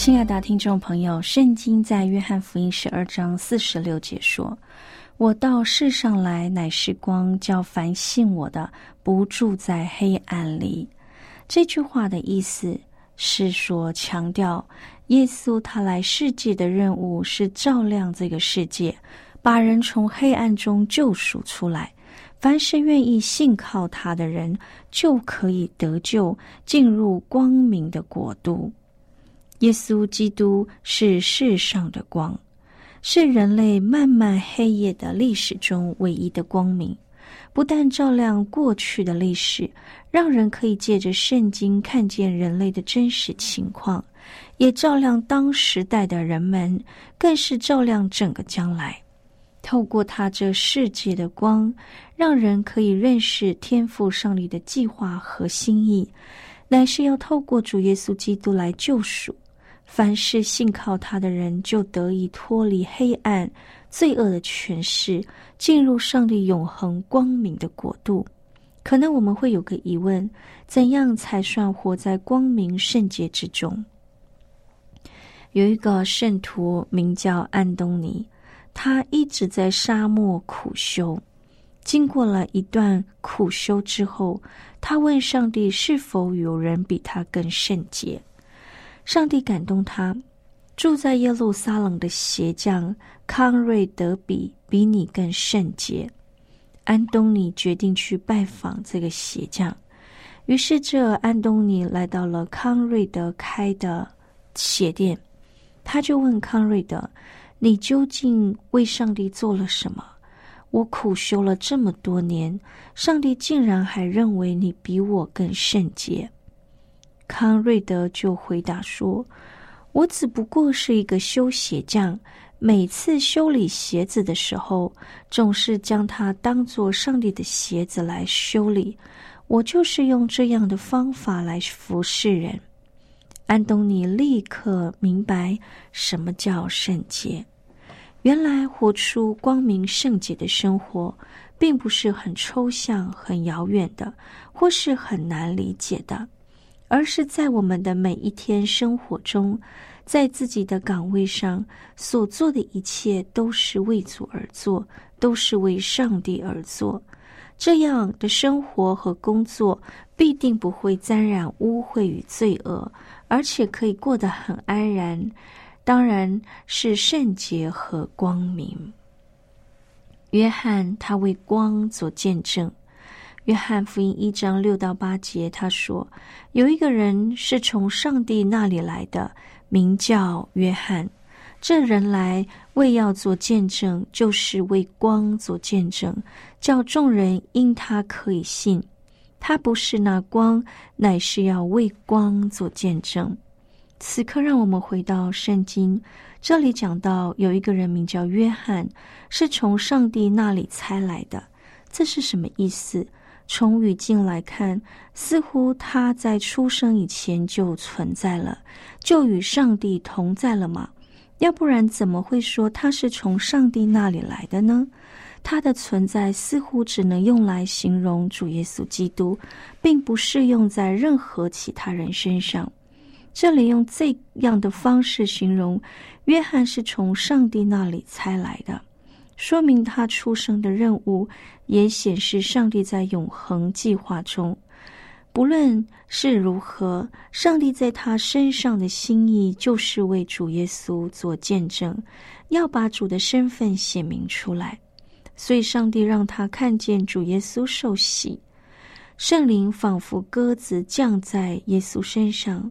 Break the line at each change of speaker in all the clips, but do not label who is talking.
亲爱的听众朋友，圣经在约翰福音十二章四十六节说：“我到世上来，乃是光，叫凡信我的，不住在黑暗里。”这句话的意思是说，强调耶稣他来世界的任务是照亮这个世界，把人从黑暗中救赎出来。凡是愿意信靠他的人，就可以得救，进入光明的国度。耶稣基督是世上的光，是人类漫漫黑夜的历史中唯一的光明。不但照亮过去的历史，让人可以借着圣经看见人类的真实情况，也照亮当时代的人们，更是照亮整个将来。透过他这世界的光，让人可以认识天赋上帝的计划和心意，乃是要透过主耶稣基督来救赎。凡是信靠他的人，就得以脱离黑暗、罪恶的权势，进入上帝永恒光明的国度。可能我们会有个疑问：怎样才算活在光明圣洁之中？有一个圣徒名叫安东尼，他一直在沙漠苦修。经过了一段苦修之后，他问上帝：是否有人比他更圣洁？上帝感动他，住在耶路撒冷的鞋匠康瑞德比比你更圣洁。安东尼决定去拜访这个鞋匠，于是这安东尼来到了康瑞德开的鞋店，他就问康瑞德：“你究竟为上帝做了什么？我苦修了这么多年，上帝竟然还认为你比我更圣洁。”康瑞德就回答说：“我只不过是一个修鞋匠，每次修理鞋子的时候，总是将它当做上帝的鞋子来修理。我就是用这样的方法来服侍人。”安东尼立刻明白什么叫圣洁。原来活出光明圣洁的生活，并不是很抽象、很遥远的，或是很难理解的。而是在我们的每一天生活中，在自己的岗位上所做的一切，都是为主而做，都是为上帝而做。这样的生活和工作必定不会沾染污秽与罪恶，而且可以过得很安然。当然是圣洁和光明。约翰他为光做见证。约翰福音一章六到八节，他说：“有一个人是从上帝那里来的，名叫约翰。这人来为要做见证，就是为光做见证，叫众人因他可以信。他不是那光，乃是要为光做见证。”此刻，让我们回到圣经，这里讲到有一个人名叫约翰，是从上帝那里猜来的。这是什么意思？从语境来看，似乎他在出生以前就存在了，就与上帝同在了吗？要不然怎么会说他是从上帝那里来的呢？他的存在似乎只能用来形容主耶稣基督，并不适用在任何其他人身上。这里用这样的方式形容约翰是从上帝那里猜来的。说明他出生的任务，也显示上帝在永恒计划中。不论是如何，上帝在他身上的心意就是为主耶稣做见证，要把主的身份显明出来。所以，上帝让他看见主耶稣受洗，圣灵仿佛鸽子降在耶稣身上，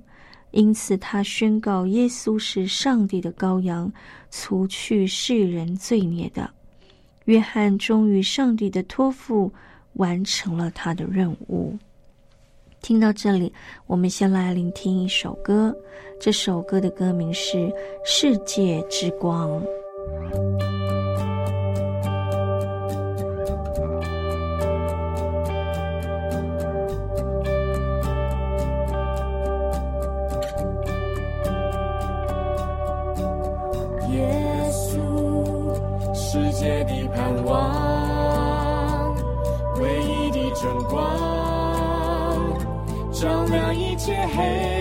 因此他宣告耶稣是上帝的羔羊，除去世人罪孽的。约翰忠于上帝的托付，完成了他的任务。听到这里，我们先来聆听一首歌。这首歌的歌名是《世界之光》。
亮一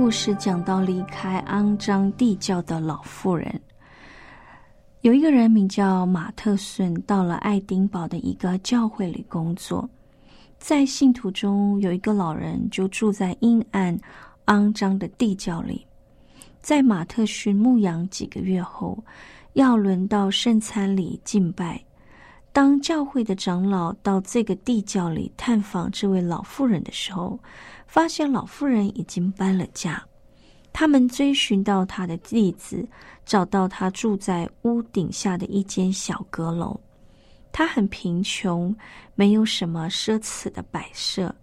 故事讲到离开肮脏地窖的老妇人。有一个人名叫马特逊，到了爱丁堡的一个教会里工作。在信徒中有一个老人，就住在阴暗、肮脏的地窖里。在马特逊牧羊几个月后，要轮到圣餐里敬拜。当教会的长老到这个地窖里探访这位老妇人的时候，发现老妇人已经搬了家。他们追寻到她的地址，找到她住在屋顶下的一间小阁楼。她很贫穷，没有什么奢侈的摆设，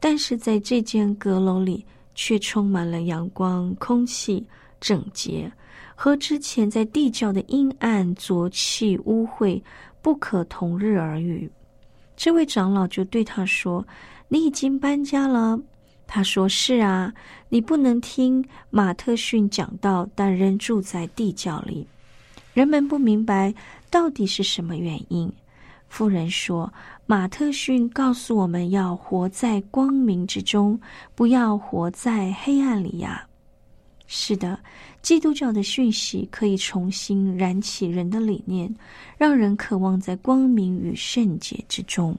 但是在这间阁楼里却充满了阳光、空气、整洁，和之前在地窖的阴暗、浊气、污秽不可同日而语。这位长老就对他说：“你已经搬家了。”他说：“是啊，你不能听马特逊讲道，但仍住在地窖里。人们不明白到底是什么原因。”夫人说：“马特逊告诉我们要活在光明之中，不要活在黑暗里呀。”是的，基督教的讯息可以重新燃起人的理念，让人渴望在光明与圣洁之中。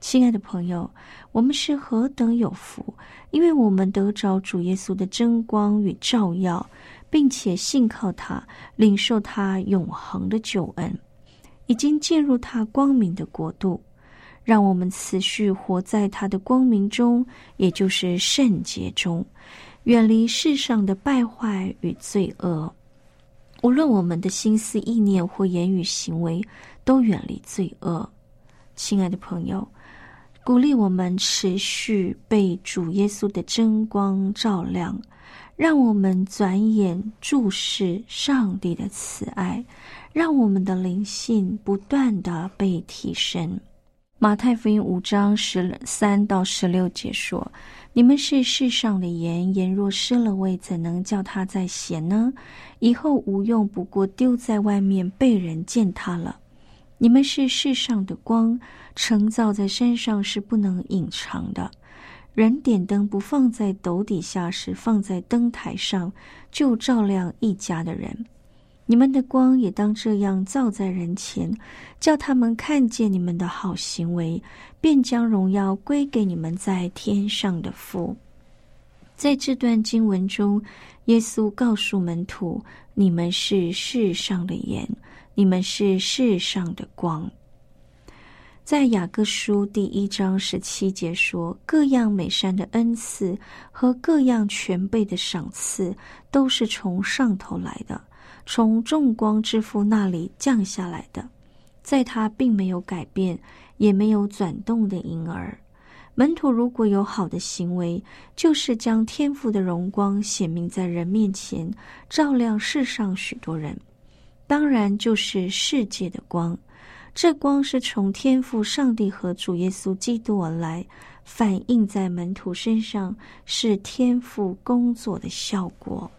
亲爱的朋友，我们是何等有福，因为我们得着主耶稣的真光与照耀，并且信靠他，领受他永恒的救恩，已经进入他光明的国度。让我们持续活在他的光明中，也就是圣洁中，远离世上的败坏与罪恶。无论我们的心思意念或言语行为，都远离罪恶。亲爱的朋友。鼓励我们持续被主耶稣的真光照亮，让我们转眼注视上帝的慈爱，让我们的灵性不断的被提升。马太福音五章十三到十六节说：“你们是世上的盐，盐若失了味，怎能叫它再咸呢？以后无用，不过丢在外面，被人践踏了。你们是世上的光。”成造在山上是不能隐藏的。人点灯不放在斗底下，是放在灯台上，就照亮一家的人。你们的光也当这样照在人前，叫他们看见你们的好行为，便将荣耀归给你们在天上的父。在这段经文中，耶稣告诉门徒：“你们是世上的盐，你们是世上的光。”在雅各书第一章十七节说：“各样美善的恩赐和各样全备的赏赐，都是从上头来的，从众光之父那里降下来的。在他并没有改变，也没有转动的婴儿。门徒如果有好的行为，就是将天赋的荣光显明在人面前，照亮世上许多人。当然，就是世界的光。”这光是从天父上帝和主耶稣基督而来，反映在门徒身上，是天父工作的效果。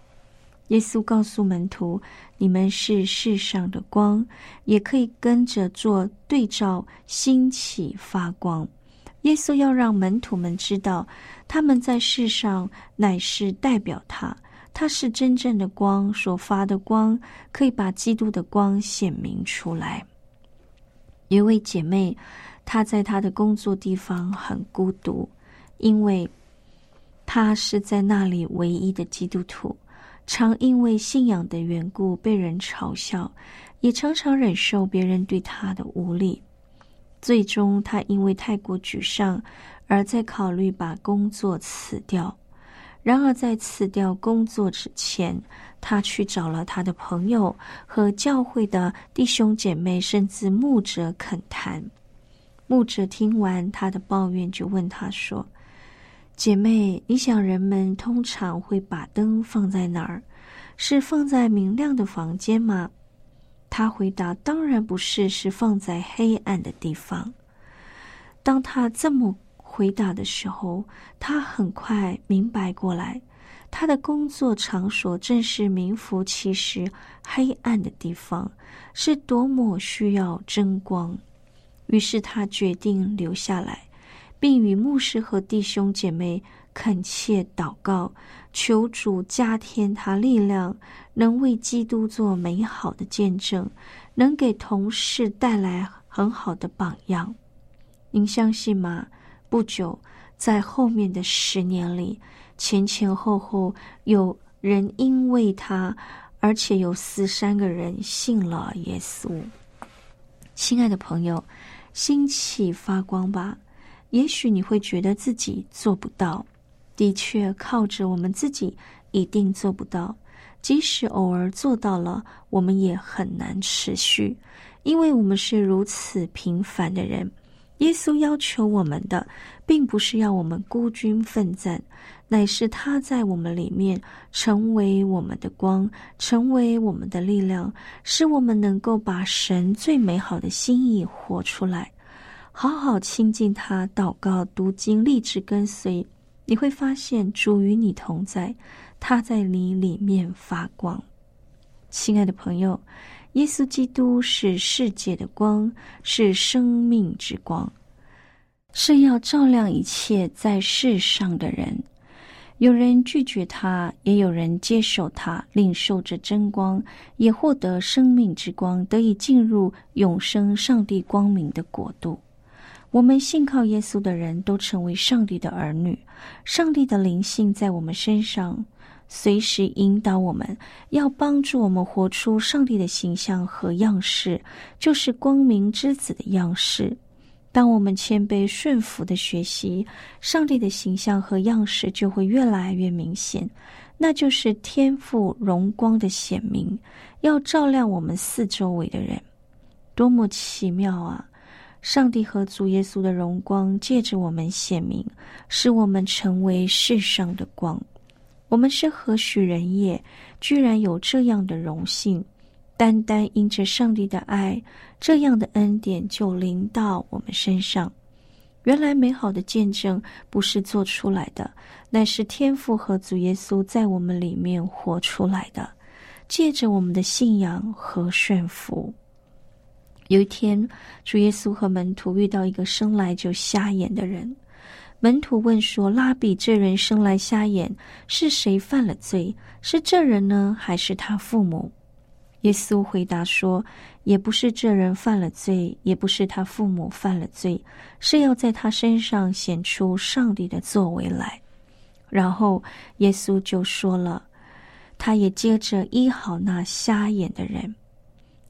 耶稣告诉门徒：“你们是世上的光，也可以跟着做对照，兴起发光。”耶稣要让门徒们知道，他们在世上乃是代表他，他是真正的光，所发的光可以把基督的光显明出来。一位姐妹，她在她的工作地方很孤独，因为她是在那里唯一的基督徒，常因为信仰的缘故被人嘲笑，也常常忍受别人对他的无礼。最终，他因为太过沮丧，而在考虑把工作辞掉。然而，在辞掉工作之前，他去找了他的朋友和教会的弟兄姐妹，甚至牧者恳谈。牧者听完他的抱怨，就问他说：“姐妹，你想人们通常会把灯放在哪儿？是放在明亮的房间吗？”他回答：“当然不是，是放在黑暗的地方。”当他这么。回答的时候，他很快明白过来，他的工作场所正是名副其实黑暗的地方，是多么需要争光。于是他决定留下来，并与牧师和弟兄姐妹恳切祷告，求主加添他力量，能为基督做美好的见证，能给同事带来很好的榜样。您相信吗？不久，在后面的十年里，前前后后有人因为他，而且有四三个人信了耶稣。亲爱的朋友，心气发光吧。也许你会觉得自己做不到，的确，靠着我们自己一定做不到。即使偶尔做到了，我们也很难持续，因为我们是如此平凡的人。耶稣要求我们的，并不是要我们孤军奋战，乃是他在我们里面成为我们的光，成为我们的力量，使我们能够把神最美好的心意活出来。好好亲近他，祷告、读经、立志跟随，你会发现主与你同在，他在你里面发光。亲爱的朋友，耶稣基督是世界的光，是生命之光，是要照亮一切在世上的人。有人拒绝他，也有人接受他，领受着真光，也获得生命之光，得以进入永生上帝光明的国度。我们信靠耶稣的人都成为上帝的儿女，上帝的灵性在我们身上，随时引导我们，要帮助我们活出上帝的形象和样式，就是光明之子的样式。当我们谦卑顺服的学习，上帝的形象和样式就会越来越明显，那就是天赋荣光的显明，要照亮我们四周围的人，多么奇妙啊！上帝和主耶稣的荣光借着我们显明，使我们成为世上的光。我们是何许人也，居然有这样的荣幸？单单因着上帝的爱，这样的恩典就临到我们身上。原来美好的见证不是做出来的，乃是天父和主耶稣在我们里面活出来的。借着我们的信仰和顺服。有一天，主耶稣和门徒遇到一个生来就瞎眼的人。门徒问说：“拉比，这人生来瞎眼，是谁犯了罪？是这人呢，还是他父母？”耶稣回答说：“也不是这人犯了罪，也不是他父母犯了罪，是要在他身上显出上帝的作为来。”然后耶稣就说了，他也接着医好那瞎眼的人。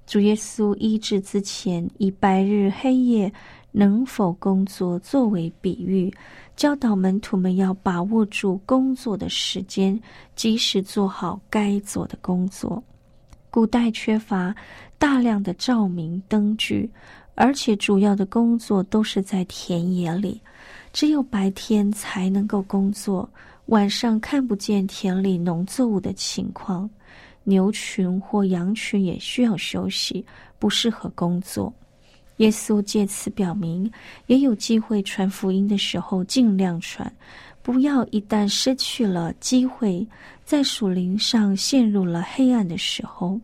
主耶稣医治之前，以白日黑夜能否工作作为比喻，教导门徒们要把握住工作的时间，及时做好该做的工作。古代缺乏大量的照明灯具，而且主要的工作都是在田野里，只有白天才能够工作，晚上看不见田里农作物的情况。牛群或羊群也需要休息，不适合工作。耶稣借此表明，也有机会传福音的时候，尽量传，不要一旦失去了机会，在属灵上陷入了黑暗的时候，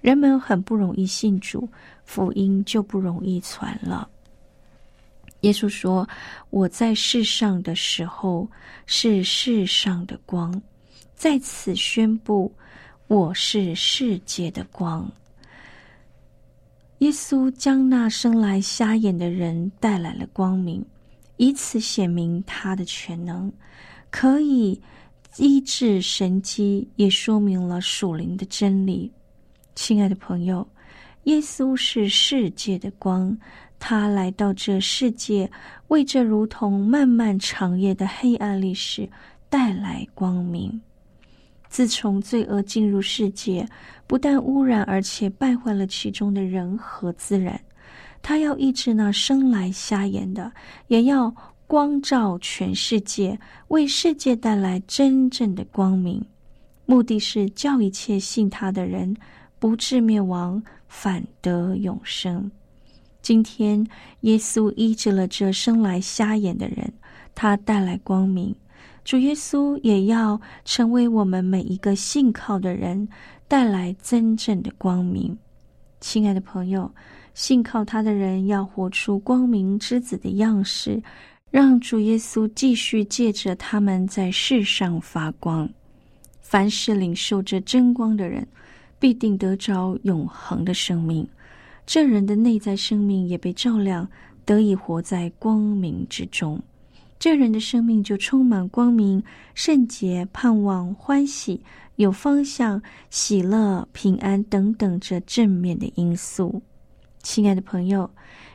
人们很不容易信主，福音就不容易传了。耶稣说：“我在世上的时候是世上的光，在此宣布。”我是世界的光。耶稣将那生来瞎眼的人带来了光明，以此显明他的全能，可以医治神机，也说明了属灵的真理。亲爱的朋友，耶稣是世界的光，他来到这世界，为这如同漫漫长夜的黑暗历史带来光明。自从罪恶进入世界，不但污染，而且败坏了其中的人和自然。他要医治那生来瞎眼的，也要光照全世界，为世界带来真正的光明。目的是叫一切信他的人不至灭亡，反得永生。今天，耶稣医治了这生来瞎眼的人，他带来光明。主耶稣也要成为我们每一个信靠的人带来真正的光明。亲爱的朋友，信靠他的人要活出光明之子的样式，让主耶稣继续借着他们在世上发光。凡是领受这真光的人，必定得着永恒的生命。这人的内在生命也被照亮，得以活在光明之中。这人的生命就充满光明、圣洁、盼望、欢喜、有方向、喜乐、平安等等这正面的因素。亲爱的朋友，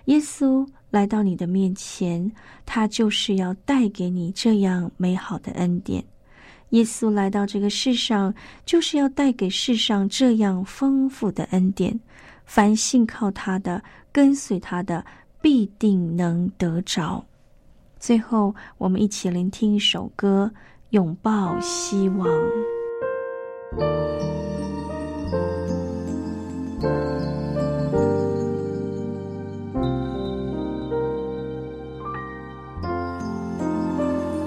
耶稣来到你的面前，他就是要带给你这样美好的恩典。耶稣来到这个世上，就是要带给世上这样丰富的恩典。凡信靠他的、跟随他的，必定能得着。最后，我们一起聆听一首歌，《拥抱希望》。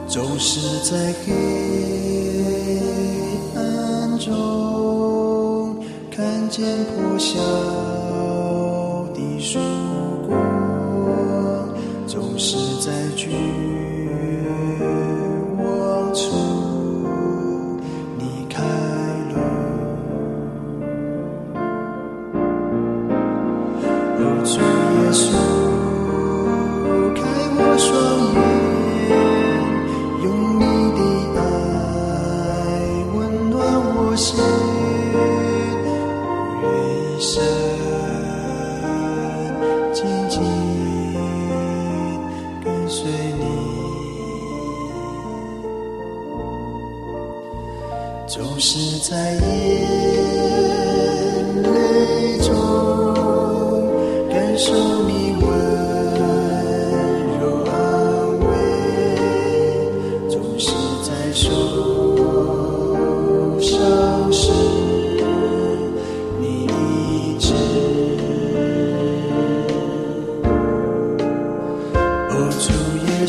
总是在黑暗中看见破晓的曙光，总是在聚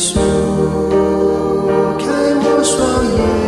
睁，开我双眼，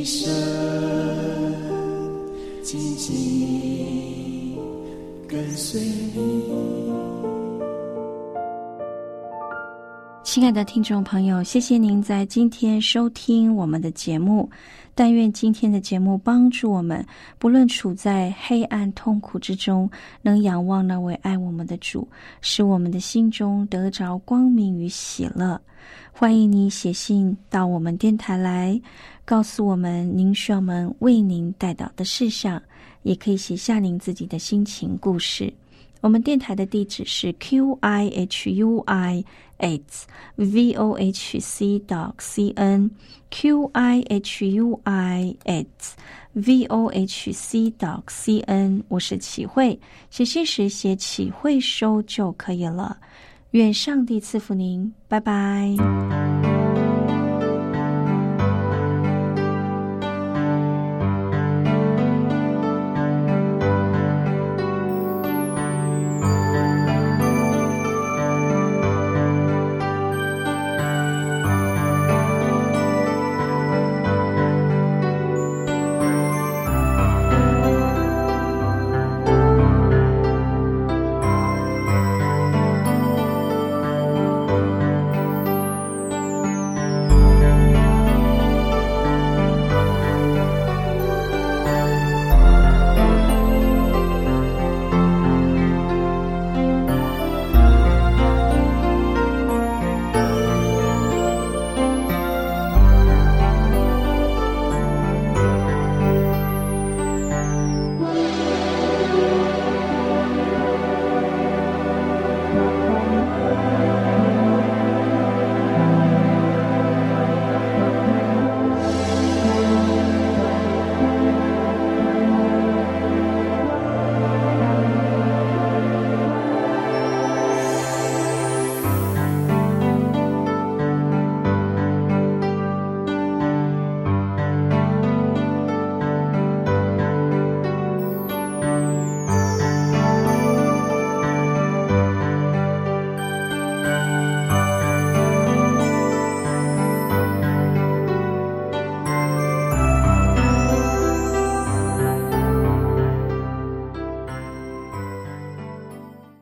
一生紧紧跟随你。
亲爱的听众朋友，谢谢您在今天收听我们的节目。但愿今天的节目帮助我们，不论处在黑暗痛苦之中，能仰望那位爱我们的主，使我们的心中得着光明与喜乐。欢迎你写信到我们电台来，告诉我们您需要我们为您带到的事项，也可以写下您自己的心情故事。我们电台的地址是 q i h u i h v o h c dot c n q i h u i h v o h c dot c n。我是启慧，写信时写启慧收就可以了。愿上帝赐福您，拜拜。